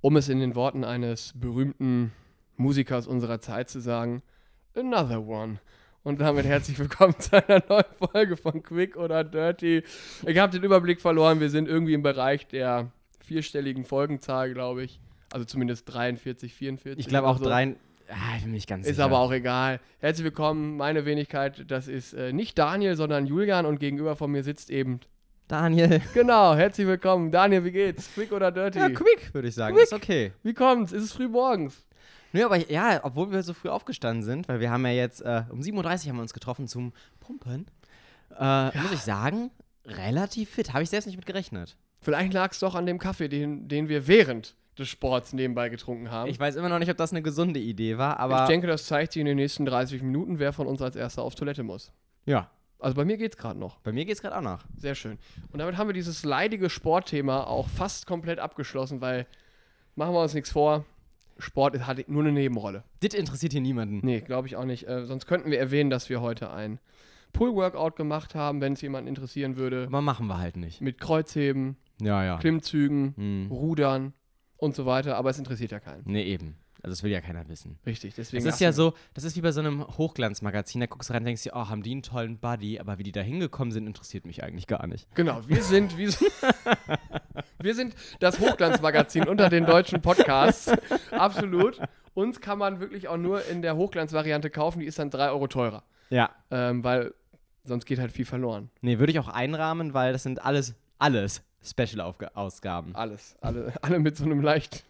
um es in den Worten eines berühmten Musikers unserer Zeit zu sagen, another one. Und damit herzlich willkommen zu einer neuen Folge von Quick oder Dirty. Ich habe den Überblick verloren. Wir sind irgendwie im Bereich der vierstelligen Folgenzahl, glaube ich. Also zumindest 43, 44. Ich glaube auch so. drei. Ah, ich bin nicht ganz Ist sicher. aber auch egal. Herzlich willkommen, meine Wenigkeit. Das ist äh, nicht Daniel, sondern Julian und gegenüber von mir sitzt eben. Daniel. Genau, herzlich willkommen. Daniel, wie geht's? Quick oder Dirty? Ja, quick, würde ich sagen. Quick. Ist okay. Wie kommt's? Ist es früh morgens? Nö, aber ja, obwohl wir so früh aufgestanden sind, weil wir haben ja jetzt äh, um 7.30 Uhr haben wir uns getroffen zum Pumpen, äh, muss ich sagen, relativ fit. Habe ich selbst nicht mit gerechnet. Vielleicht lag es doch an dem Kaffee, den, den wir während des Sports nebenbei getrunken haben. Ich weiß immer noch nicht, ob das eine gesunde Idee war, aber. ich denke, das zeigt sich in den nächsten 30 Minuten, wer von uns als erster auf Toilette muss. ja, Also bei mir geht's gerade noch. bei mir geht es gerade auch noch. Sehr schön. Und damit haben wir dieses leidige Sportthema auch fast komplett abgeschlossen, weil machen wir uns nichts vor. Sport hat nur eine Nebenrolle. Das interessiert hier niemanden. Nee, glaube ich auch nicht. Äh, sonst könnten wir erwähnen, dass wir heute ein Pull-Workout gemacht haben, wenn es jemanden interessieren würde. Aber machen wir halt nicht. Mit Kreuzheben, Ja, ja. Klimmzügen, Hm. Rudern und so weiter. Aber es interessiert ja keinen. Nee, eben. Also das will ja keiner wissen. Richtig, deswegen. Das ist ja so, das ist wie bei so einem Hochglanzmagazin, da guckst du rein und denkst dir, oh, haben die einen tollen Buddy, aber wie die da hingekommen sind, interessiert mich eigentlich gar nicht. Genau, wir sind, wir sind, wir sind das Hochglanzmagazin unter den deutschen Podcasts. Absolut. Uns kann man wirklich auch nur in der Hochglanzvariante kaufen, die ist dann 3 Euro teurer. Ja. Ähm, weil sonst geht halt viel verloren. Nee, würde ich auch einrahmen, weil das sind alles, alles Special-Ausgaben. Alles. Alle, alle mit so einem leicht.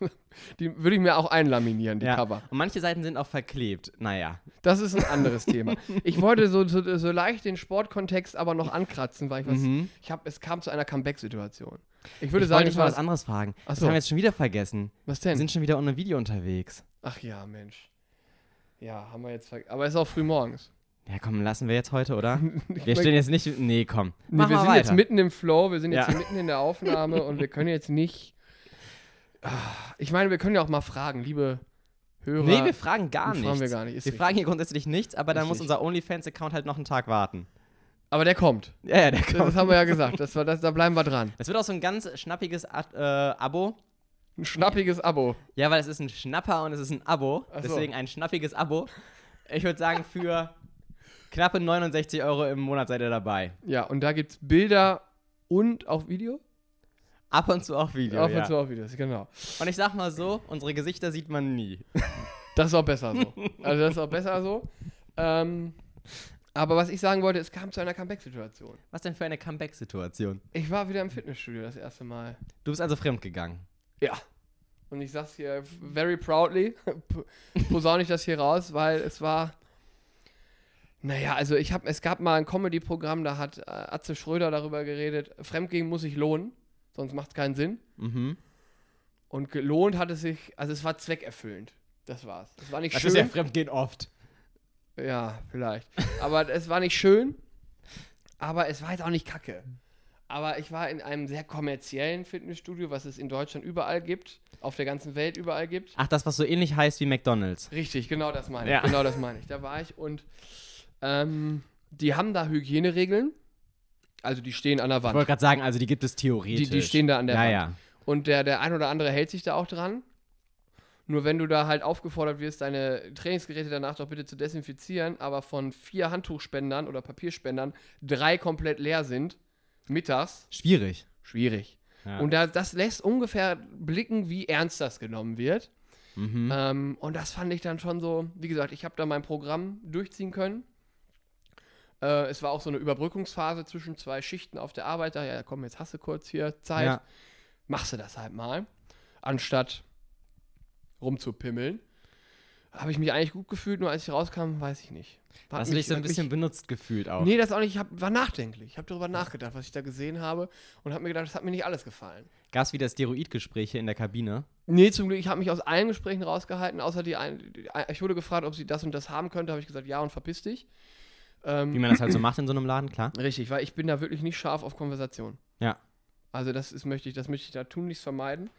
Die würde ich mir auch einlaminieren, die Ja. Cover. Und manche Seiten sind auch verklebt. Naja. Das ist ein anderes Thema. Ich wollte so, so, so leicht den Sportkontext aber noch ankratzen, weil ich was. Mhm. Ich hab, es kam zu einer Comeback-Situation. Ich würde ich sagen, wollte dich war mal was das, anderes fragen. Ach Das haben wir jetzt schon wieder vergessen. Was Wir denn? sind schon wieder ohne Video unterwegs. Ach ja, Mensch. Ja, haben wir jetzt ver Aber es ist auch früh morgens. Ja, komm, lassen wir jetzt heute, oder? Wir stehen jetzt nicht. Nee, komm. Nee, wir sind weiter. jetzt mitten im Flow, wir sind jetzt Ja. hier mitten in der Aufnahme und wir können jetzt nicht. Ah, Ich meine, wir können ja auch mal fragen, liebe Hörer. Nee, wir fragen gar fragen nichts. wir gar nicht, wir richtig. fragen hier grundsätzlich nichts, aber dann muss unser OnlyFans-Account halt noch einen Tag warten. aber der kommt. Ja, ja, der kommt. das haben wir ja gesagt. Das war, das, da bleiben wir dran. Es wird auch so ein ganz schnappiges Ad- äh, Abo. Ein schnappiges Abo. Ja, weil es ist ein Schnapper und es ist ein Abo. So. Deswegen ein schnappiges Abo. Ich würde sagen, für knappe 69 Euro im Monat seid ihr dabei. Ja, und da gibt es Bilder und auch Video? Ab und zu auch Video. Ja. und zu auch Videos, genau. Und ich sag mal so, unsere Gesichter sieht man nie. Das ist auch besser so. Also das ist auch besser so. Ähm, aber was ich sagen wollte, es kam zu einer Comeback-Situation. Was denn für eine Comeback-Situation? Ich war wieder im Fitnessstudio das erste Mal. Du bist also fremdgegangen. Ja. Und ich sag's hier very proudly, posaune ich das hier raus, weil es war. Naja, also ich habe, es gab mal ein Comedy-Programm, da hat äh, Atze Schröder darüber geredet, Fremdgehen muss sich lohnen, sonst macht es keinen Sinn. Mhm. Und gelohnt hat es sich, also es war zweckerfüllend. Das war's. Es war nicht Das schön. ist ja Fremdgehen oft. Ja, vielleicht. Aber es war nicht schön, aber es war jetzt auch nicht kacke. Aber ich war in einem sehr kommerziellen Fitnessstudio, was es in Deutschland überall gibt, auf der ganzen Welt überall gibt. Ach, das, was so ähnlich heißt wie McDonalds. Richtig, genau das meine ich. Ja. Genau das meine ich. Da war ich und ähm, die haben da Hygieneregeln. Also die stehen an der Ich wollte Wand. gerade sagen, also die gibt es Die, theoretisch. die stehen da an der ja, Wand. ja. Und der, der ein oder andere hält sich da auch dran. Nur wenn du da halt aufgefordert wirst, deine Trainingsgeräte danach doch bitte zu desinfizieren, aber von vier Handtuchspendern oder Papierspendern drei komplett leer sind, mittags, Schwierig. schwierig. Ja. Und da, das lässt ungefähr blicken, wie ernst das genommen wird. mhm. Ähm, und das fand ich dann schon so, wie gesagt, ich habe da mein Programm durchziehen können. Äh, es war auch so eine Überbrückungsphase zwischen zwei Schichten auf der Arbeit. Da, ja, komm, jetzt hast du kurz hier Zeit. Ja. Machst du das halt mal. Anstatt rumzupimmeln. Habe ich mich eigentlich gut gefühlt, nur als ich rauskam, weiß ich nicht. Hat Hast du dich so ein bisschen benutzt gefühlt auch? Nee, das auch nicht. Ich hab, war nachdenklich. Ich habe darüber nachgedacht, was ich da gesehen habe und habe mir gedacht, das hat mir nicht alles gefallen. Gab es wieder Steroidgespräche in der Kabine? Nee, zum Glück, ich habe mich aus allen Gesprächen rausgehalten, außer die, ein, die ich wurde gefragt, ob sie das und das haben könnte, habe ich gesagt, ja und verpiss dich. Ähm, Wie man das halt so macht in so einem Laden, klar. richtig, weil ich bin da wirklich nicht scharf auf Konversation. Ja. Also das ist, möchte ich, das möchte ich da tunlichst vermeiden.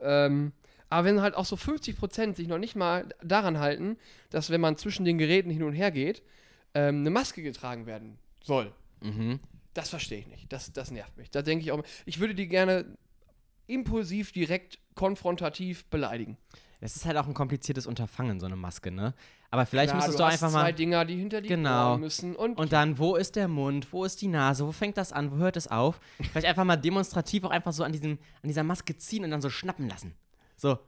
Ähm, aber wenn halt auch so 50% sich noch nicht mal daran halten, dass wenn man zwischen den Geräten hin und her geht, ähm, eine Maske getragen werden soll. Mhm. Das verstehe ich nicht. Das, das nervt mich. Da denke ich auch, ich würde die gerne impulsiv, direkt, konfrontativ beleidigen. Das ist halt auch ein kompliziertes Unterfangen, so eine Maske, ne? Aber vielleicht Klar, müsstest du du einfach zwei mal. Dinger, die hinter die Genau. Ohren müssen. Und, Und dann, wo ist der Mund? Wo ist die Nase? Wo fängt das an? Wo hört es auf? Vielleicht einfach mal demonstrativ auch einfach so an, diesem, an dieser Maske ziehen und dann so schnappen lassen. So,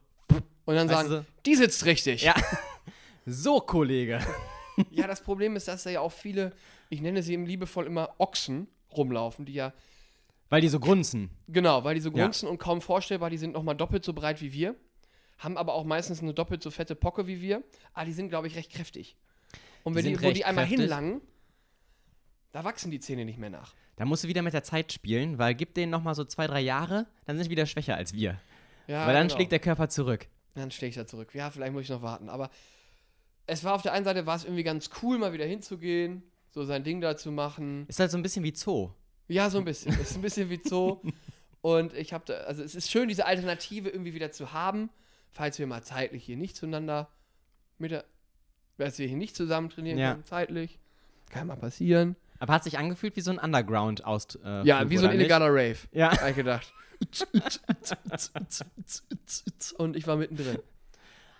und dann Weißt sagen, so? die sitzt richtig. Ja. so, Kollege. Ja, das Problem ist, dass da ja auch viele, ich nenne sie eben liebevoll immer Ochsen rumlaufen, die ja, Weil die so grunzen. genau, weil die so Ja. grunzen und kaum vorstellbar, die sind nochmal doppelt so breit wie wir, haben aber auch meistens eine doppelt so fette Pocke wie wir, aber die sind, glaube ich, recht kräftig. Und Die wenn die, sind wo die einmal kräftig. hinlangen, da wachsen die Zähne nicht mehr nach. Da musst du wieder mit der Zeit spielen, weil gib denen nochmal so zwei, drei Jahre, dann sind die wieder schwächer als wir. Ja, weil dann genau. schlägt der Körper zurück. Dann ich da zurück. Ja, vielleicht muss ich noch warten. Aber es war auf der einen Seite war es irgendwie ganz cool, mal wieder hinzugehen, so sein Ding da zu machen. Ist halt so ein bisschen wie Zoo. Ja, so ein bisschen. ist ein bisschen wie Zoo. Und ich habe da, also es ist schön, diese Alternative irgendwie wieder zu haben, falls wir mal zeitlich hier nicht zueinander mit der, falls wir hier nicht zusammen trainieren Ja. können, zeitlich. Kann mal passieren. Aber hat sich angefühlt wie so ein Underground aus. Äh, Ja, Flug, wie so ein illegaler Rave, Ja. hab ich gedacht. Und ich war mittendrin.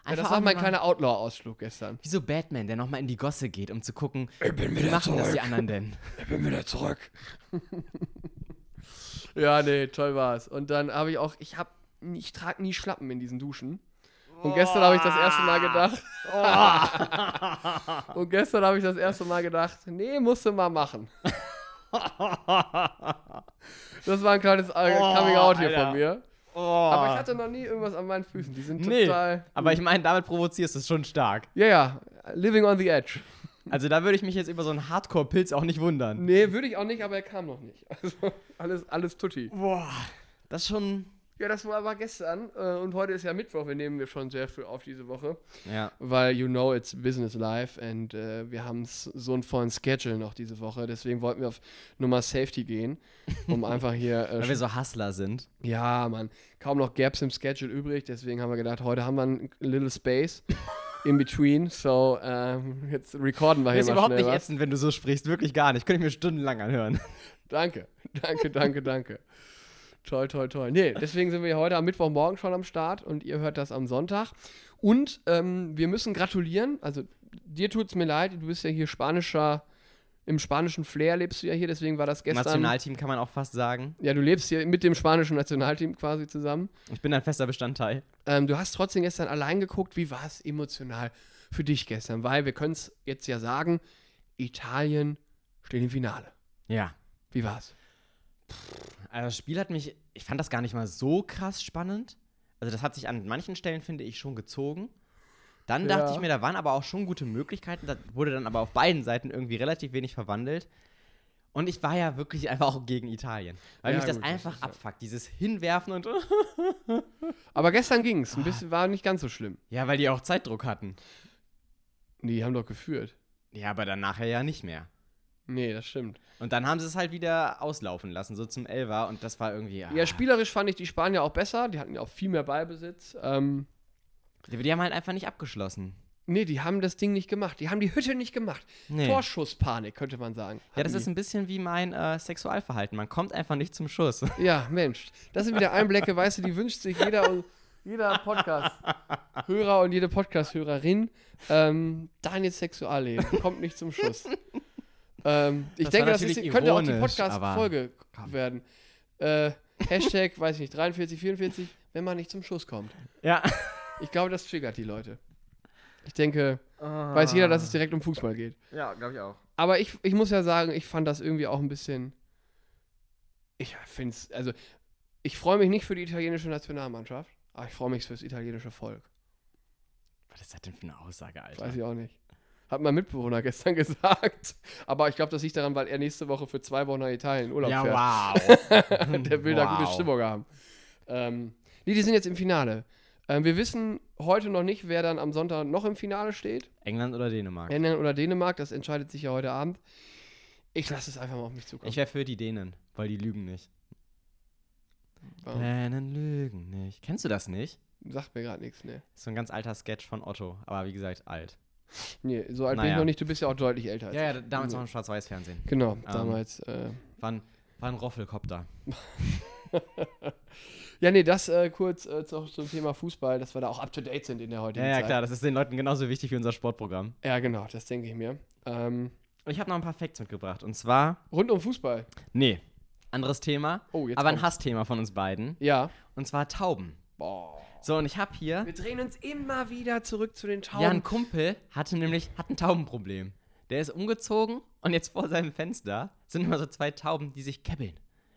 Ja, das auch war mein kleiner Outlaw-Ausflug gestern. Wie so Batman, der nochmal in die Gosse geht, um zu gucken, wie machen das die anderen denn? Ich bin wieder zurück. ja, nee, toll war's. Und dann habe ich auch, ich hab, ich trage nie Schlappen in diesen Duschen. Und gestern habe ich das erste Mal gedacht. und gestern habe ich das erste Mal gedacht, nee, musst du mal machen. Das war ein kleines äh, Oh, Coming Out hier Alter. von mir. Oh. Aber ich hatte noch nie irgendwas an meinen Füßen. Die sind Nee, total. aber ich meine, damit provozierst du es schon stark. Ja, ja. Living on the edge. Also da würde ich mich jetzt über so einen Hardcore-Pilz auch nicht wundern. Nee, würde ich auch nicht, aber er kam noch nicht. Also alles, alles tutti. Boah, das ist schon... Ja, das war aber gestern äh, und heute ist ja Mittwoch. Wir nehmen wir schon sehr früh auf diese Woche, Ja. weil you know it's business life und äh, wir haben so einen vollen Schedule noch diese Woche. Deswegen wollten wir auf Nummer Safety gehen, um einfach hier. Äh, Weil wir so Hustler sind. ja, Mann, kaum noch Gaps im Schedule übrig. Deswegen haben wir gedacht, heute haben wir ein little space in between. So ähm, jetzt recorden wir Das hier ist mal überhaupt schnell nicht was. ätzend, wenn du so sprichst. Wirklich gar nicht. Könnte ich mir stundenlang anhören. Danke, danke, danke, danke. Toll, toll, toll. Nee, deswegen sind wir heute am Mittwochmorgen schon am Start und ihr hört das am Sonntag. Und ähm, wir müssen gratulieren. Also, dir tut es mir leid, du bist ja hier spanischer, im spanischen Flair lebst du ja hier, deswegen war das gestern. Nationalteam kann man auch fast sagen. Ja, du lebst hier mit dem spanischen Nationalteam quasi zusammen. Ich bin ein fester Bestandteil. Ähm, du hast trotzdem gestern allein geguckt. Wie war es emotional für dich gestern? Weil wir können es jetzt ja sagen: Italien steht im Finale. Ja. Wie war's? Also das Spiel hat mich, ich fand das gar nicht mal so krass spannend. Also das hat sich an manchen Stellen, finde ich, schon gezogen. Dann Ja. dachte ich mir, da waren aber auch schon gute Möglichkeiten. Da wurde dann aber auf beiden Seiten irgendwie relativ wenig verwandelt. Und ich war ja wirklich einfach auch gegen Italien. Weil Ja, mich das gut, das einfach ja- abfuckt. Dieses Hinwerfen und. Aber gestern ging es. Ein bisschen war nicht ganz so schlimm. Ja, weil die auch Zeitdruck hatten. Nee, die haben doch geführt. Ja, aber dann nachher ja nicht mehr. Nee, das stimmt. Und dann haben sie es halt wieder auslaufen lassen, so zum Elfer. Und das war irgendwie. Ja, spielerisch fand ich die Spanier auch besser. Die hatten ja auch viel mehr Ballbesitz. Ähm, Die, die haben halt einfach nicht abgeschlossen. nee, die haben das Ding nicht gemacht. Die haben die Hütte nicht gemacht. Nee. Torschusspanik, könnte man sagen. Ja, das hatten ist ein bisschen wie mein äh, Sexualverhalten. Man kommt einfach nicht zum Schuss. die. Ja, Mensch. Das sind wieder Einblicke, weißt du, die wünscht sich jeder, und jeder Podcast-Hörer und jede Podcast-Hörerin. Ähm, Daniels Sexualleben kommt nicht zum Schuss. Ähm, ich denke, das ist, könnte auch die Podcast-Folge werden. Äh, Hashtag, weiß ich nicht, 43, 44, wenn man nicht zum Schuss kommt. Ja. Ich glaube, das triggert die Leute. Ich denke, weiß jeder, dass es direkt um Fußball geht. Ja, glaube ich auch. Aber ich, ich muss ja sagen, ich fand das irgendwie auch ein bisschen. Ich finde es, also, ich freue mich nicht für die italienische Nationalmannschaft, aber ich freue mich fürs italienische Volk. Was ist das denn für eine Aussage, Alter? Weiß ich auch nicht. Hat mein Mitbewohner gestern gesagt. Aber ich glaube, das liegt daran, weil er nächste Woche für zwei Wochen nach Italien Urlaub ja, fährt. wow. Und der will da gute Wow. Stimmung haben. Ähm, nee, die sind jetzt im Finale. Ähm, wir wissen heute noch nicht, wer dann am Sonntag noch im Finale steht. England oder Dänemark? England oder Dänemark, das entscheidet sich ja heute Abend. Ich lasse es einfach mal auf mich zukommen. Ich wäre für die Dänen, weil die lügen nicht. Warum? Dänen lügen nicht. Kennst du das nicht? Sagt mir gerade nichts, ne. ist so ein ganz alter Sketch von Otto, aber wie gesagt, alt. Nee, so alt bin ich Naja. noch nicht, du bist ja auch deutlich älter als Ja, ja, damals Nee. noch im Schwarz-Weiß-Fernsehen. Genau, damals. Äh, War ein, war ein Roffelkopter. Ja, nee, das äh, kurz äh, zu, zum Thema Fußball, dass wir da auch up to date sind in der heutigen Ja, ja, Zeit. klar, das ist den Leuten genauso wichtig wie unser Sportprogramm. Ja, genau, das denke ich mir. Ähm, Ich habe noch ein paar Facts mitgebracht. Und zwar, rund um Fußball. nee, anderes Thema, Oh, jetzt aber ein kommt. Hassthema von uns beiden. Ja. Und zwar Tauben. Boah. So, und ich habe hier, Wir drehen uns immer wieder zurück zu den Tauben. ja, ein Kumpel hatte nämlich, hat ein Taubenproblem. Der ist umgezogen und jetzt vor seinem Fenster sind immer so zwei Tauben, die sich käppeln.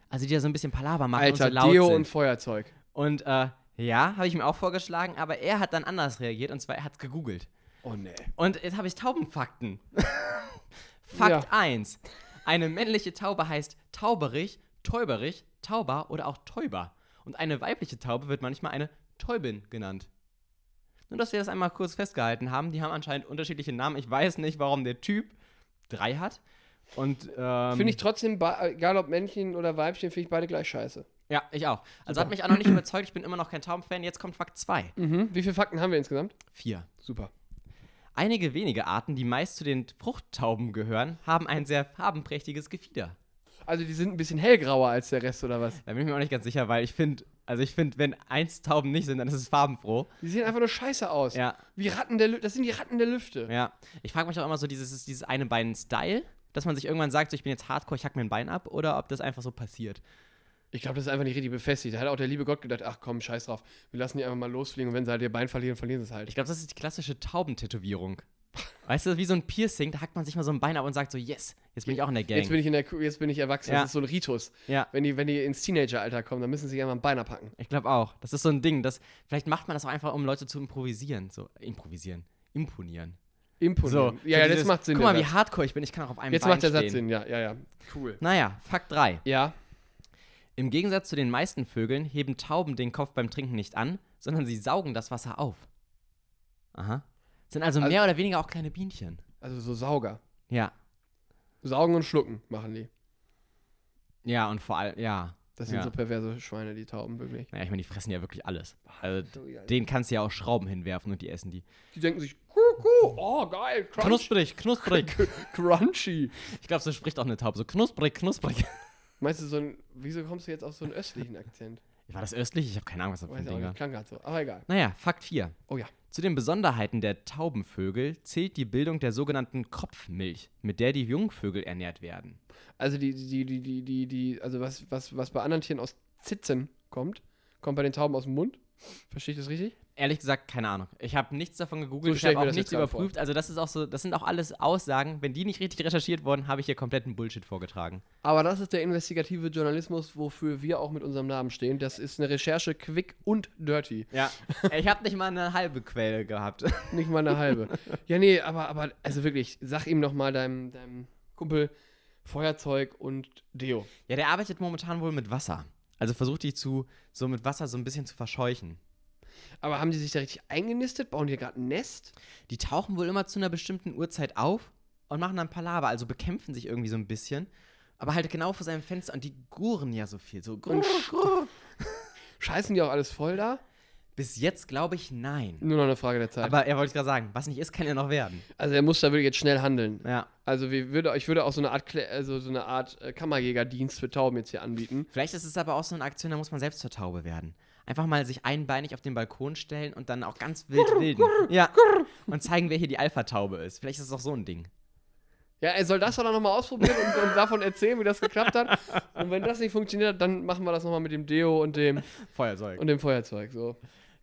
Also die da so ein bisschen Palaver machen Alter, und so laut Deo sind. und Feuerzeug. Und äh, ja, habe ich mir auch vorgeschlagen, aber er hat dann anders reagiert und zwar er hat gegoogelt. Oh nee. Und jetzt habe ich Taubenfakten. Fakt Ja. 1. Eine männliche Taube heißt Tauberich, Täuberich, Tauber oder auch Täuber. Und eine weibliche Taube wird manchmal eine Täubin genannt. Nur, dass wir das einmal kurz festgehalten haben. Die haben anscheinend unterschiedliche Namen. Ich weiß nicht, warum der Typ drei hat. Und ähm, Finde ich trotzdem, egal ob Männchen oder Weibchen, finde ich beide gleich scheiße. Ja, ich auch. Also hat mich auch noch nicht überzeugt. Ich bin immer noch kein Taubenfan. Jetzt kommt Fakt 2. Mhm. Wie viele Fakten haben wir insgesamt? 4. Super. Einige wenige Arten, die meist zu den Fruchttauben gehören, haben ein sehr farbenprächtiges Gefieder. Also die sind ein bisschen hellgrauer als der Rest oder was? Da bin ich mir auch nicht ganz sicher, weil ich finde, also ich finde, wenn eins Tauben nicht sind, dann ist es farbenfroh. Die sehen einfach nur scheiße aus. Ja, Wie Ratten der Lü Das sind die Ratten der Lüfte. ja. Ich frage mich auch immer so, dieses, dieses eine Bein-Style, dass man sich irgendwann sagt, so, ich bin jetzt Hardcore, ich hack mir ein Bein ab, oder ob das einfach so passiert. Ich glaube, das ist einfach nicht richtig befestigt. Da hat auch der liebe Gott gedacht, ach komm, scheiß drauf. Wir lassen die einfach mal losfliegen und wenn sie halt ihr Bein verlieren, verlieren sie es halt. Ich glaube, das ist die klassische Taubentätowierung. Weißt du, wie so ein Piercing, da hackt man sich mal so ein Bein ab und sagt so, yes, jetzt bin ich auch in der Gang. Jetzt bin ich in der jetzt bin ich erwachsen. Ja. Das ist so ein Ritus. ja, Wenn die, wenn die ins Teenageralter kommen, dann müssen sie sich einfach ein Bein abhacken. ich glaube auch. Das ist so ein Ding, das, vielleicht macht man das auch einfach, um Leute zu improvisieren. So, improvisieren. Imponieren. Imponieren. So, ja, so ja, dieses, das macht Sinn. Guck mal, wie hardcore ich bin, ich kann auch auf einem Jetzt Bein macht der stehen. Satz Sinn, ja, ja, ja. Cool. Naja, Fakt 3. Ja. Im Gegensatz zu den meisten Vögeln heben Tauben den Kopf beim Trinken nicht an, sondern sie saugen das Wasser auf. Aha. Sind also, Also- mehr oder weniger auch kleine Bienchen. Also so Sauger. Ja. Saugen und schlucken machen die. Ja, und vor allem, ja. Das sind Ja. so perverse Schweine, die Tauben, wirklich. Naja, ich meine, die fressen ja wirklich alles. Also, denen kannst du ja auch Schrauben hinwerfen und die essen die. Die denken sich, Kuckuck, oh geil, crunch, Knusprig, knusprig. crunchy. ich glaube, so spricht auch eine Taube. So knusprig, knusprig. Meinst du so ein, wieso kommst du jetzt auf so einen östlichen Akzent? War das östlich? Ich habe keine Ahnung, was das für ein Ding war. klang grad so, aber egal. Naja, Fakt 4. Oh ja. Zu den Besonderheiten der Taubenvögel zählt die Bildung der sogenannten Kopfmilch, mit der die Jungvögel ernährt werden. Also die, die, die, die, die, die, also was, was, was bei anderen Tieren aus Zitzen kommt, kommt bei den Tauben aus dem Mund. Verstehe ich das richtig? Ehrlich gesagt, keine Ahnung. Ich habe nichts davon gegoogelt, So ich habe auch nichts überprüft. Also das ist auch so, das sind auch alles Aussagen. Wenn die nicht richtig recherchiert wurden, habe ich hier kompletten Bullshit vorgetragen. Aber das ist der investigative Journalismus, wofür wir auch mit unserem Namen stehen. Das ist eine Recherche quick und dirty. Ja. ich habe nicht mal eine halbe Quelle gehabt. Nicht mal eine halbe. ja, nee, aber, aber, also wirklich, sag ihm noch mal deinem, deinem Kumpel Feuerzeug und Deo. Ja, der arbeitet momentan wohl mit Wasser. Also versucht die zu, so mit Wasser so ein bisschen zu verscheuchen. Aber haben die sich da richtig eingenistet? Bauen die gerade ein Nest? Die tauchen wohl immer zu einer bestimmten Uhrzeit auf und machen dann Palaver, also bekämpfen sich irgendwie so ein bisschen. Aber halt genau vor seinem Fenster und die gurren ja so viel. So grrr, grrr. Scheißen die auch alles voll da? Bis jetzt glaube ich nein. Nur noch eine Frage der Zeit. Aber er wollte gerade sagen, was nicht ist, kann ja noch werden. also er muss da wirklich jetzt schnell handeln. Ja. Also würde, ich würde auch so eine Art, also so eine Art äh, Kammerjägerdienst für Tauben jetzt hier anbieten. Vielleicht ist es aber auch so eine Aktion, da muss man selbst zur Taube werden. Einfach mal sich einbeinig auf den Balkon stellen und dann auch ganz wild wilden. Ja. Und zeigen, wer hier die Alpha-Taube ist. Vielleicht ist es auch so ein Ding. Ja, er soll das doch nochmal ausprobieren und, und davon erzählen, wie das geklappt hat. Und wenn das nicht funktioniert, dann machen wir das nochmal mit dem Deo und dem, Feuerzeug. und dem Feuerzeug. So.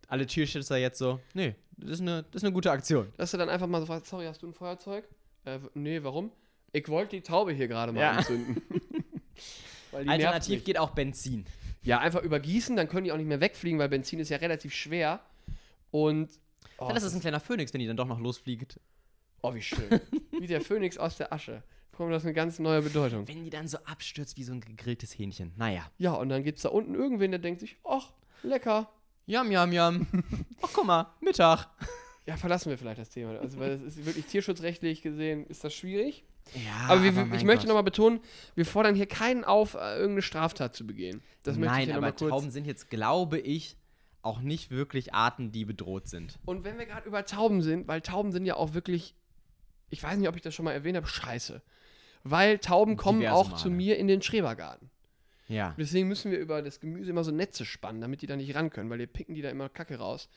alle Tierschützer jetzt so, nee, das ist eine, das ist eine gute Aktion. Dass du dann einfach mal so fragst, sorry, hast du ein Feuerzeug? Äh, nee, warum? Ich wollte die Taube hier gerade mal Ja. anzünden. Alternativ geht auch Benzin. Ja, einfach übergießen, dann können die auch nicht mehr wegfliegen, weil Benzin ist ja relativ schwer. Und. Oh, Dann ist es ein kleiner Phönix, wenn die dann doch noch losfliegt. oh wie schön. wie der Phönix aus der Asche. Bekommt das eine ganz neue Bedeutung. Wenn die dann so abstürzt wie so ein gegrilltes Hähnchen. Naja. Ja, und dann gibt es da unten irgendwen, der denkt sich, ach, lecker. Yum, yum, yum. Ach, guck mal, Mittag. Ja, verlassen wir vielleicht das Thema. Also, weil es ist wirklich tierschutzrechtlich gesehen, ist das schwierig. Ja, aber, wir, mein ich möchte nochmal betonen, wir fordern hier keinen auf, äh, irgendeine Straftat zu begehen. Das möchte ich Nein, hier aber kurz. Tauben sind jetzt, glaube ich, auch nicht wirklich Arten, die bedroht sind. Und wenn wir gerade über Tauben sind, weil Tauben sind ja auch wirklich, ich weiß nicht, ob ich das schon mal erwähnt habe, scheiße. Weil Tauben kommen auch Male. zu mir in den Schrebergarten. Ja. Deswegen müssen wir über das Gemüse immer so Netze spannen, damit die da nicht ran können, weil die picken die da immer Kacke raus.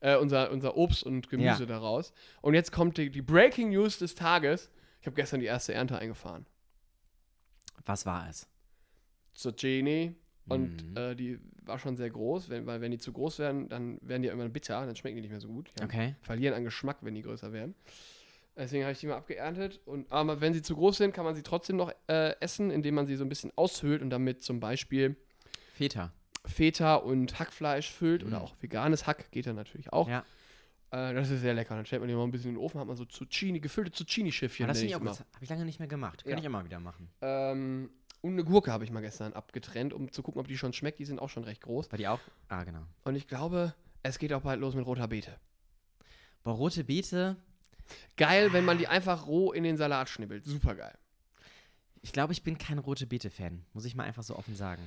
Äh, unser, unser Obst und Gemüse Ja. da raus. Und jetzt kommt die, die Breaking News des Tages. Ich habe gestern die erste Ernte eingefahren. Was war es? Zucchini. Und Mhm. äh, die war schon sehr groß, wenn, weil wenn die zu groß werden, dann werden die irgendwann bitter, dann schmecken die nicht mehr so gut. Haben- Okay. verlieren an Geschmack, wenn die größer werden. Deswegen habe ich die mal abgeerntet. Und, aber wenn sie zu groß sind, kann man sie trotzdem noch äh, essen, indem man sie so ein bisschen aushöhlt und damit zum Beispiel Feta. Feta und Hackfleisch füllt oder Mhm. auch veganes Hack geht dann natürlich auch. Ja. Äh, das ist sehr lecker. Dann stellt man die mal ein bisschen in den Ofen, hat man so Zucchini, gefüllte Zucchini-Schiffchen. Das. Habe ich lange nicht mehr gemacht. Könnte Ja. ich immer wieder machen. Ähm, und eine Gurke habe ich mal gestern abgetrennt, um zu gucken, ob die schon schmeckt. Die sind auch schon recht groß. Bei dir auch? Ah, genau. Und ich glaube, es geht auch bald los mit roter Beete. Boah, rote Beete. Geil, wenn man die einfach roh in den Salat schnibbelt. Super geil. Ich glaube, ich bin kein rote Beete-Fan. Muss ich mal einfach so offen sagen.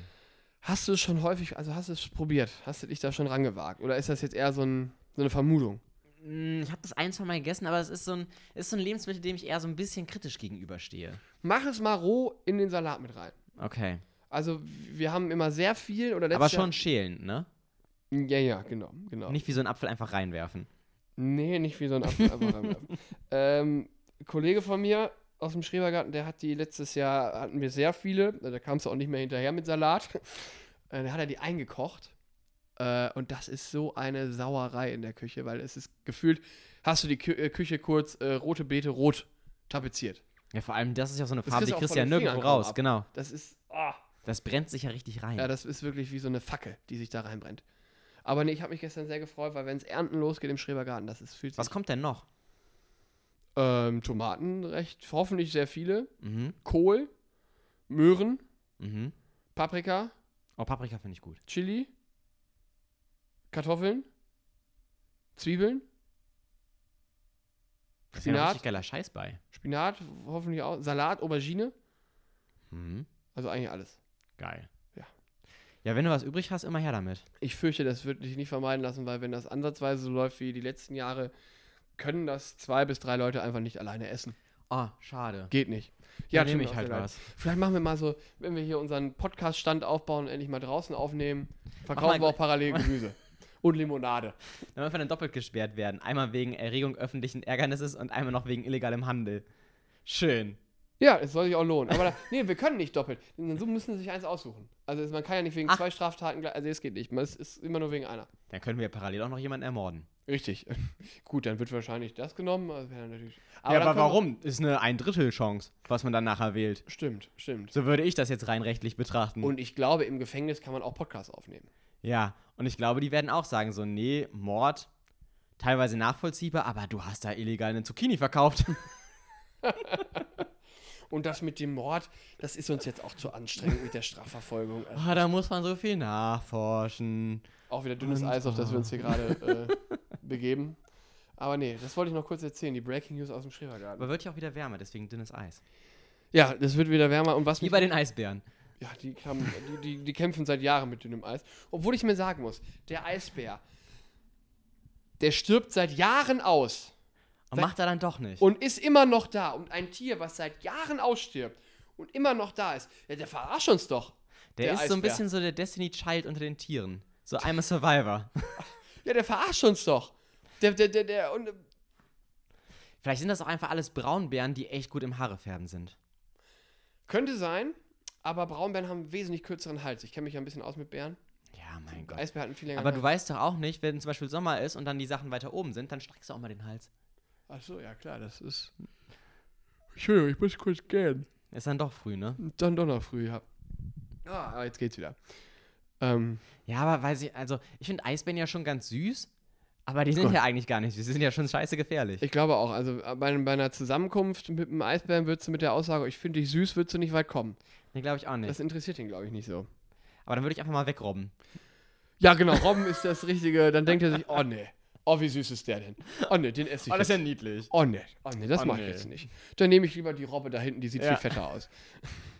Hast du es schon häufig, also hast du es probiert? Hast du dich da schon rangewagt? Oder ist das jetzt eher so, ein, so eine Vermutung? Mm, Ich habe das ein, zwei Mal gegessen, aber es ist so ein, ist so ein Lebensmittel, dem ich eher so ein bisschen kritisch gegenüberstehe. Mach es mal roh in den Salat mit rein. Okay. Also wir haben immer sehr viel oder Aber schon schälen, ne? Jahr, Ja, ja, genau, genau. Nicht wie so ein Apfel einfach reinwerfen. nee, nicht wie so ein Apfel einfach reinwerfen. ähm, Kollege von mir aus dem Schrebergarten, der hat die letztes Jahr, hatten wir sehr viele, da kamst du auch nicht mehr hinterher mit Salat. Äh, da hat er die eingekocht. Äh, und das ist so eine Sauerei in der Küche, weil es ist gefühlt, hast du die Kü äh, Küche kurz äh, rote Beete rot tapeziert. Ja, vor allem, das ist ja so eine Farbe, die kriegst du ja nirgendwo raus. ab. Genau. Das ist, ah. Das brennt sich ja richtig rein. Ja, das ist wirklich wie so eine Fackel, die sich da reinbrennt. Aber nee, ich habe mich gestern sehr gefreut, weil wenn es Ernten losgeht im Schrebergarten, das ist fühlt sich Was kommt denn noch? ähm, Tomaten recht, hoffentlich sehr viele, Mhm. Kohl, Möhren, Mhm. Paprika, Oh, Paprika finde ich gut. Chili, Kartoffeln, Zwiebeln, Da ist ja Spinat. richtig geiler Scheiß bei. Spinat, hoffentlich auch, Salat, Aubergine, Mhm. also eigentlich alles. Geil. Ja. Ja, wenn du was übrig hast, immer her damit. Ich fürchte, das wird dich nicht vermeiden lassen, weil wenn das ansatzweise so läuft wie die letzten Jahre, können das zwei bis drei Leute einfach nicht alleine essen. Oh, schade. Geht nicht. Ja, nehme ich halt was. Vielleicht machen wir mal so, wenn wir hier unseren Podcast-Stand aufbauen und endlich mal draußen aufnehmen, verkaufen wir auch parallel Gemüse. und Limonade. Dann wir dann doppelt gesperrt werden. Einmal wegen Erregung öffentlichen Ärgernisses und einmal noch wegen illegalem Handel. Schön. Ja, es soll sich auch lohnen. Aber da, nee, wir können nicht doppelt. So müssen sie sich eins aussuchen. Also man kann ja nicht wegen Ach. zwei Straftaten gleich. Also es geht nicht. Man- Es ist immer nur wegen einer. Dann können wir parallel auch noch jemanden ermorden. Richtig. Gut, dann wird wahrscheinlich das genommen. Also natürlich, ja, aber warum? Ist eine Ein-Drittel-Chance, was man dann nachher wählt. Stimmt, stimmt. So würde ich das jetzt rein rechtlich betrachten. Und ich glaube, im Gefängnis kann man auch Podcasts aufnehmen. Ja, und ich glaube, die werden auch sagen so, nee, Mord, teilweise nachvollziehbar, aber du hast da illegal eine Zucchini verkauft. Und das mit dem Mord, das ist uns jetzt auch zu anstrengend mit der Strafverfolgung. Also Ah, da muss man so viel nachforschen. auch wieder dünnes Und- Eis, auf das wir uns hier gerade äh, begeben. Aber nee, das wollte ich noch kurz erzählen, die Breaking News aus dem Schrebergarten. Aber wird ja auch wieder wärmer, deswegen dünnes Eis. Ja, das wird wieder wärmer. Und was Wie bei den Eisbären. Ja, die, haben, die, die, die kämpfen seit Jahren mit dünnem Eis. Obwohl ich mir sagen muss, der Eisbär, der stirbt seit Jahren aus Und Seit- macht er dann doch nicht. und ist immer noch da. Und ein Tier, was seit Jahren ausstirbt und immer noch da ist, ja, der verarscht uns doch. der, der ist so ein Eisbär. bisschen so der Destiny Child unter den Tieren. So I'm a Survivor. Ja, der verarscht uns doch. Der, der, der, der, und, Vielleicht sind das auch einfach alles Braunbären, die echt gut im Haare färben sind. könnte sein, aber Braunbären haben einen wesentlich kürzeren Hals. Ich kenne mich ja ein bisschen aus mit Bären. Ja, mein Gott. Eisbär hat einen viel längeren Aber du weißt doch auch nicht, wenn zum Beispiel Sommer ist und dann die Sachen weiter oben sind, dann streckst du auch mal den Hals. Ach so, ja klar, das ist. Entschuldigung, ich muss kurz gehen. Ist dann doch früh, ne? Dann doch noch früh, ja. Ah, aber jetzt geht's wieder. Ähm, Ja, aber weiß ich, also ich finde Eisbären ja schon ganz süß, aber die sind Gott. ja eigentlich gar nicht süß. Die sind ja schon scheiße gefährlich. ich glaube auch, also äh, bei, bei einer Zusammenkunft mit einem Eisbären würdest du mit der Aussage, ich finde dich süß, würdest du nicht weit kommen. Nee, glaube ich auch nicht. Das interessiert ihn, glaube ich, nicht so. aber dann würde ich einfach mal wegrobben. Ja, genau, Robben ist das Richtige. Dann denkt er sich, oh nee, oh wie süß ist der denn? Oh nee, den esse ich jetzt. niedlich. Oh nee, oh nee, das Oh, mache ich nee. jetzt nicht. Dann nehme ich lieber die Robbe da hinten, die sieht Ja. viel fetter aus.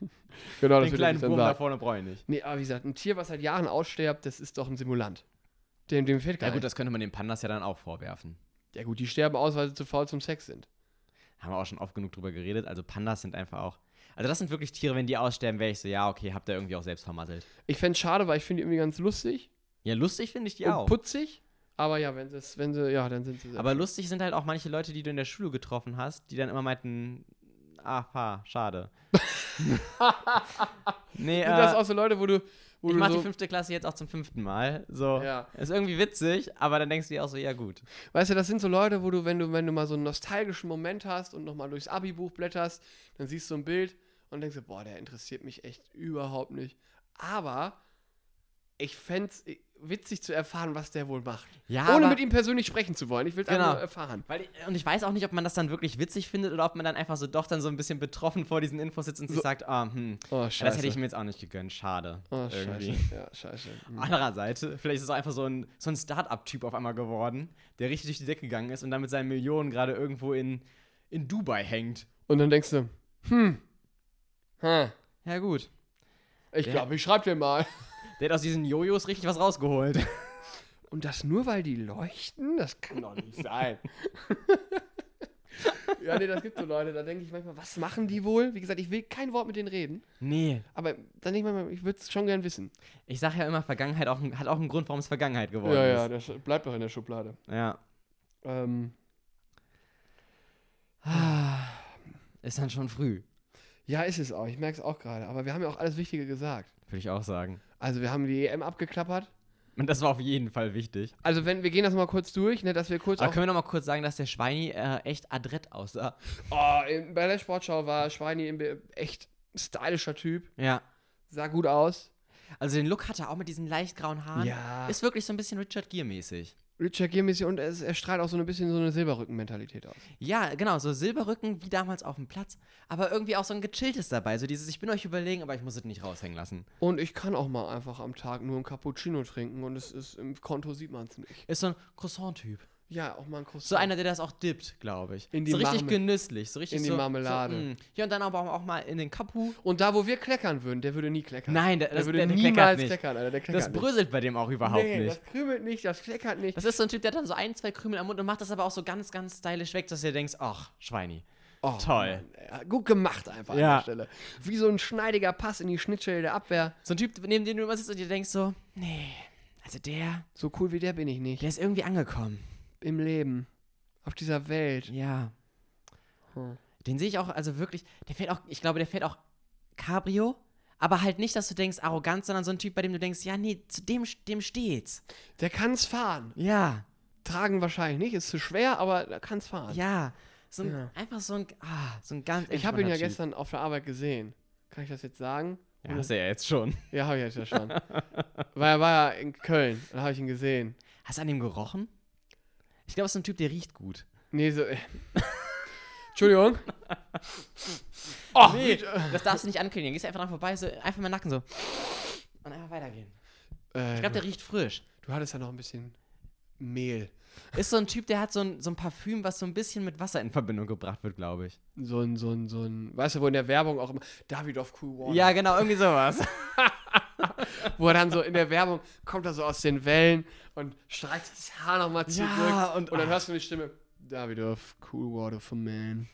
genau, das Den würde kleinen ich dann Wurm da sagen. vorne brauche ich nicht. Nee, aber wie gesagt, ein Tier, was seit Jahren aussterbt, das ist doch ein Simulant. Dem, dem fehlt gar Ja gut, nicht. das könnte man den Pandas ja dann auch vorwerfen. Ja gut, die sterben aus, weil sie zu faul zum Sex sind. Haben wir auch schon oft genug drüber geredet. Also Pandas sind einfach auch. Also das sind wirklich Tiere, wenn die aussterben, wäre ich so, ja, okay, habt ihr irgendwie auch selbst vermasselt. Ich fände es schade, weil ich finde die irgendwie ganz lustig Ja, lustig finde ich die und auch. putzig. Aber ja, wenn sie, wenn sie, ja, dann sind sie sehr Aber lustig sind halt auch manche Leute, die du in der Schule getroffen hast, die dann immer meinten, ah, fa, schade. nee, Sind das äh, auch so Leute, wo du, wo ich du mach so, die fünfte Klasse jetzt auch zum fünften Mal. So, Ja. ist irgendwie witzig, aber dann denkst du dir auch so, ja gut. weißt du, das sind so Leute, wo du, wenn du, wenn du mal so einen nostalgischen Moment hast und nochmal durchs Abi-Buch blätterst, dann siehst du ein Bild und denkst dir, boah, der interessiert mich echt überhaupt nicht. Aber ich fände es witzig zu erfahren, was der wohl macht. Ja, Ohne mit ihm persönlich sprechen zu wollen. Ich will es Genau. einfach nur erfahren. Weil, ich- und ich weiß auch nicht, ob man das dann wirklich witzig findet oder ob man dann einfach so doch dann so ein bisschen betroffen vor diesen Infos sitzt und sich So- sagt, ah, hm, Oh, ja, scheiße. das hätte ich mir jetzt auch nicht gegönnt, schade. oh, irgendwie. scheiße. Ja, scheiße. Hm. Andererseits, vielleicht ist es auch einfach so ein, so ein Start-up-Typ auf einmal geworden, der richtig durch die Decke gegangen ist und dann mit seinen Millionen gerade irgendwo in, in Dubai hängt. Und dann denkst du, hm, hm Ja, gut. ich glaube, ich schreib dir mal. Der hat aus diesen Jojos richtig was rausgeholt. Und das nur, weil die leuchten? Das kann doch nicht sein. ja, nee, das gibt so Leute, da denke ich manchmal, was machen die wohl? Wie gesagt, ich will kein Wort mit denen reden, Nee. aber dann denke ich manchmal, ich würde es schon gern wissen. Ich sage ja immer, Vergangenheit auch, hat auch einen Grund, warum es Vergangenheit geworden Ja, ja, ist. das bleibt doch in der Schublade. Ja. Ähm, Ist dann schon früh, ja, ist es auch. Ich merke es auch gerade. Aber wir haben ja auch alles Wichtige gesagt. würde ich auch sagen. Also, wir haben die EM abgeklappert. Und das war auf jeden Fall wichtig. Also, wenn wir gehen das mal kurz durch, ne, dass wir kurz Aber können wir noch mal kurz sagen, dass der Schweini äh, echt adrett aussah? Oh, in, bei der Sportschau war Schweini ein be- echt stylischer Typ. Ja. Sah gut aus. Also den Look hat er auch mit diesen leicht grauen Haaren. Ja. Ist wirklich so ein bisschen Richard Gere-mäßig. Richard Gere und ist- er strahlt auch so ein bisschen so eine Silberrücken-Mentalität aus. Ja, genau, so Silberrücken wie damals auf dem Platz, aber irgendwie auch so ein gechilltes dabei. So dieses, ich bin euch überlegen, aber ich muss es nicht raushängen lassen. Und ich kann auch mal einfach am Tag nur ein Cappuccino trinken und es ist im Konto sieht man es nicht. Ist so ein Croissant-Typ. Ja, auch mal ein Croissant. So einer, der das auch dippt, glaube ich. In die so richtig Marme- genüsslich, so richtig in die so, Marmelade. So, mm. ja, und dann aber auch mal in den Kapu. Und da, wo wir kleckern würden, der würde nie kleckern. Nein, der, der das, würde der, der niemals nicht. kleckern, Alter. Der kleckert Das nicht. bröselt bei dem auch überhaupt nee, nicht. das krümelt nicht, das kleckert nicht. Das ist so ein Typ, der hat dann so ein, zwei Krümel am Mund und macht das aber auch so ganz, ganz stylisch weg, dass du dir denkst, ach, Schweini. Oh, toll. Mann, gut gemacht einfach an Ja. der Stelle. Wie so ein schneidiger Pass in die Schnittstelle der Abwehr. So ein Typ, neben dem du immer sitzt und dir denkst so, nee, also der, So cool wie der bin ich nicht. der ist irgendwie angekommen. Im Leben. Auf dieser Welt. Ja. Hm. Den sehe ich auch, also wirklich, der fährt auch, ich glaube, der fährt auch Cabrio, aber halt nicht, dass du denkst, arrogant, sondern so ein Typ, bei dem du denkst, ja, nee, zu dem, dem steht's. Der kann's fahren. Ja, Tragen wahrscheinlich nicht, ist zu schwer, aber er kann's fahren. ja. So ein, Ja. einfach so ein, ah, so ein ganz Ich habe ihn ja Typ. gestern auf der Arbeit gesehen. Kann ich das jetzt sagen? Ja, hast du ja jetzt schon. Ja, habe ich jetzt ja schon. Weil er war ja in Köln, da habe ich ihn gesehen. Hast du an ihm gerochen? Ich glaube, es ist ein Typ, der riecht gut. Nee, so. Äh. Entschuldigung. Oh, Nee, das darfst du nicht ankündigen. Gehst einfach dran vorbei, so einfach mal nacken so. Und einfach weitergehen. äh, Ich glaube, der riecht frisch. du hattest ja noch ein bisschen Mehl. Ist so ein Typ, der hat so ein, so ein Parfüm, was so ein bisschen mit Wasser in Verbindung gebracht wird, glaube ich. So ein, so ein, so ein, weißt du, wo in der Werbung auch immer, Davidoff Cool Water. Ja, genau, irgendwie sowas. Wo er dann so in der Werbung kommt er so aus den Wellen und streicht das Haar nochmal zurück. Ja, und- und dann hörst du die Stimme, Davidoff Cool Water for Man.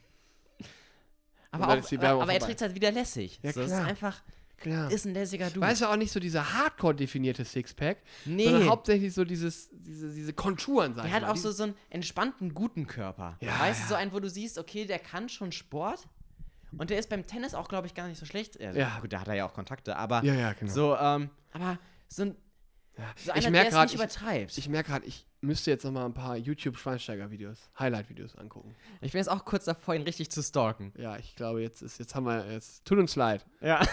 Aber, auch, aber er trägt halt wieder lässig. Ja, so, das ist klar. einfach, Klar. ist ein lässiger Dude. Weißt du auch nicht so dieser hardcore definierte Sixpack, nee, sondern hauptsächlich so dieses, diese, diese Konturen, sag der hat mal. auch so, so einen entspannten, guten Körper. Ja, weißt ja. du, so einen, wo du siehst, okay, der kann schon Sport. Und der ist beim Tennis auch, glaube ich, gar nicht so schlecht. Also, Ja. Gut, da hat er ja auch Kontakte, aber Ja, ja, genau. so, ähm, aber so ein, Ja. so ich einer, merke der es gerade, ich, ich merke gerade, ich müsste jetzt noch mal ein paar YouTube-Schweinsteiger-Videos, Highlight-Videos angucken. Ich bin jetzt auch kurz davor, ihn richtig zu stalken. Ja, ich glaube, jetzt ist, jetzt haben wir, jetzt tut uns leid. Ja.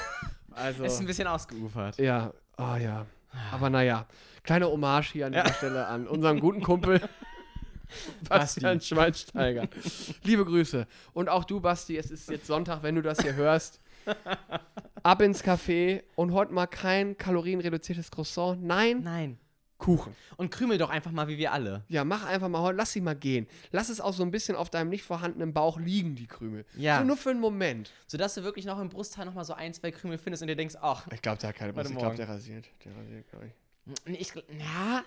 Also, Ist ein bisschen ausgeufert. ja, oh ja. Aber naja, kleine Hommage hier an dieser Ja. Stelle an unseren guten Kumpel Bastian Schweinsteiger. Liebe Grüße. Und auch du, Basti, es ist jetzt Sonntag, wenn du das hier hörst. Ab ins Café und heute mal kein kalorienreduziertes Croissant. Nein, Nein. Kuchen. Und krümel doch einfach mal wie wir alle. Ja, mach einfach mal heute, lass sie mal gehen. Lass es auch so ein bisschen auf deinem nicht vorhandenen Bauch liegen, die Krümel. Ja. So nur für einen Moment. Sodass du wirklich noch im Brustteil noch mal so ein, zwei Krümel findest und dir denkst, ach, Ich glaube, der hat keine Brust. Ich glaube, der rasiert. Der rasiert, glaube ich. ich, ja,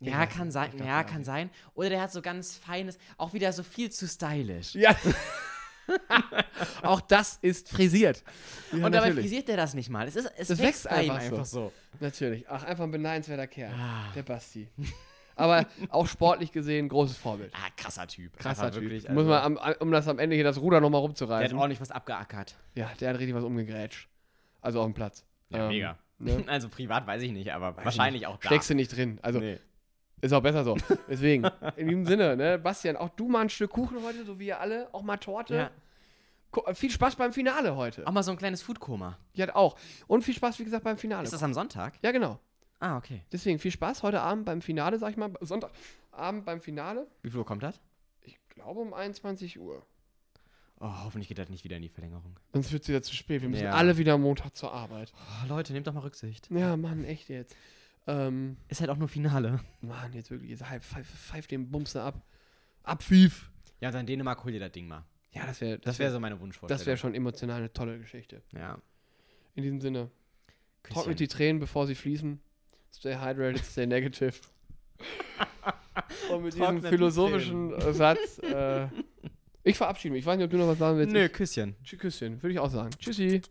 ja, weiß kann nicht. sein, glaub, ja, kann sein. Oder der hat so ganz feines, auch wieder so viel zu stylisch. Ja. Auch das ist frisiert. Ja, und dabei natürlich. frisiert der das nicht mal. Es, ist, es Das wächst, wächst ihm einfach so. einfach so. Natürlich. Ach, einfach ein beneidenswerter Kerl. Ah. Der Basti. Aber auch sportlich gesehen, großes Vorbild. Ah, krasser Typ. Krasser Einfach Typ. Wirklich, Muss also, man, am, um das am Ende hier das Ruder nochmal der hat rumzureißen. ordentlich was abgeackert. Ja, der hat richtig was umgegrätscht. Also auf dem Platz. Ja, Ähm, mega. ne? Also privat weiß ich nicht, aber Weiß ich wahrscheinlich auch da. Steckst du nicht drin. Also nee. Ist auch besser so. Deswegen, in diesem Sinne, ne, Bastian, auch du mal ein Stück Kuchen heute, so wie ihr alle, auch mal Torte. Ja. Ko- äh, Viel Spaß beim Finale heute. Auch mal so ein kleines Foodkoma. Ja, auch. Und viel Spaß, wie gesagt, beim Finale. Ist das am Sonntag? ja, genau. Ah, okay. Deswegen viel Spaß heute Abend beim Finale, sag ich mal. Sonntagabend beim Finale. Wie viel Uhr kommt das? Ich glaube um 21 Uhr. Oh, hoffentlich geht das nicht wieder in die Verlängerung. Sonst wird es wieder zu spät. Wir müssen Ja. alle wieder am Montag zur Arbeit. Oh, Leute, nehmt doch mal Rücksicht. Ja, Mann, echt jetzt. Ähm, Ist halt auch nur Finale. Mann, jetzt wirklich. Jetzt halb, pfeif, pfeif den Bumster ab. Abpfiff. Ja, dann Dänemark, hol dir das Ding mal. Ja, das wäre Das wäre so meine Wunschvorstellung. das wär schon emotional eine tolle Geschichte. Ja. In diesem Sinne, trocknet die Tränen, bevor sie fließen. Stay hydrated, stay negative. Und mit diesem die philosophischen äh, Satz, äh, ich verabschiede mich. Ich weiß nicht, ob du noch was sagen willst. Nö, Küsschen. Küsschen, würde ich auch sagen. Tschüssi.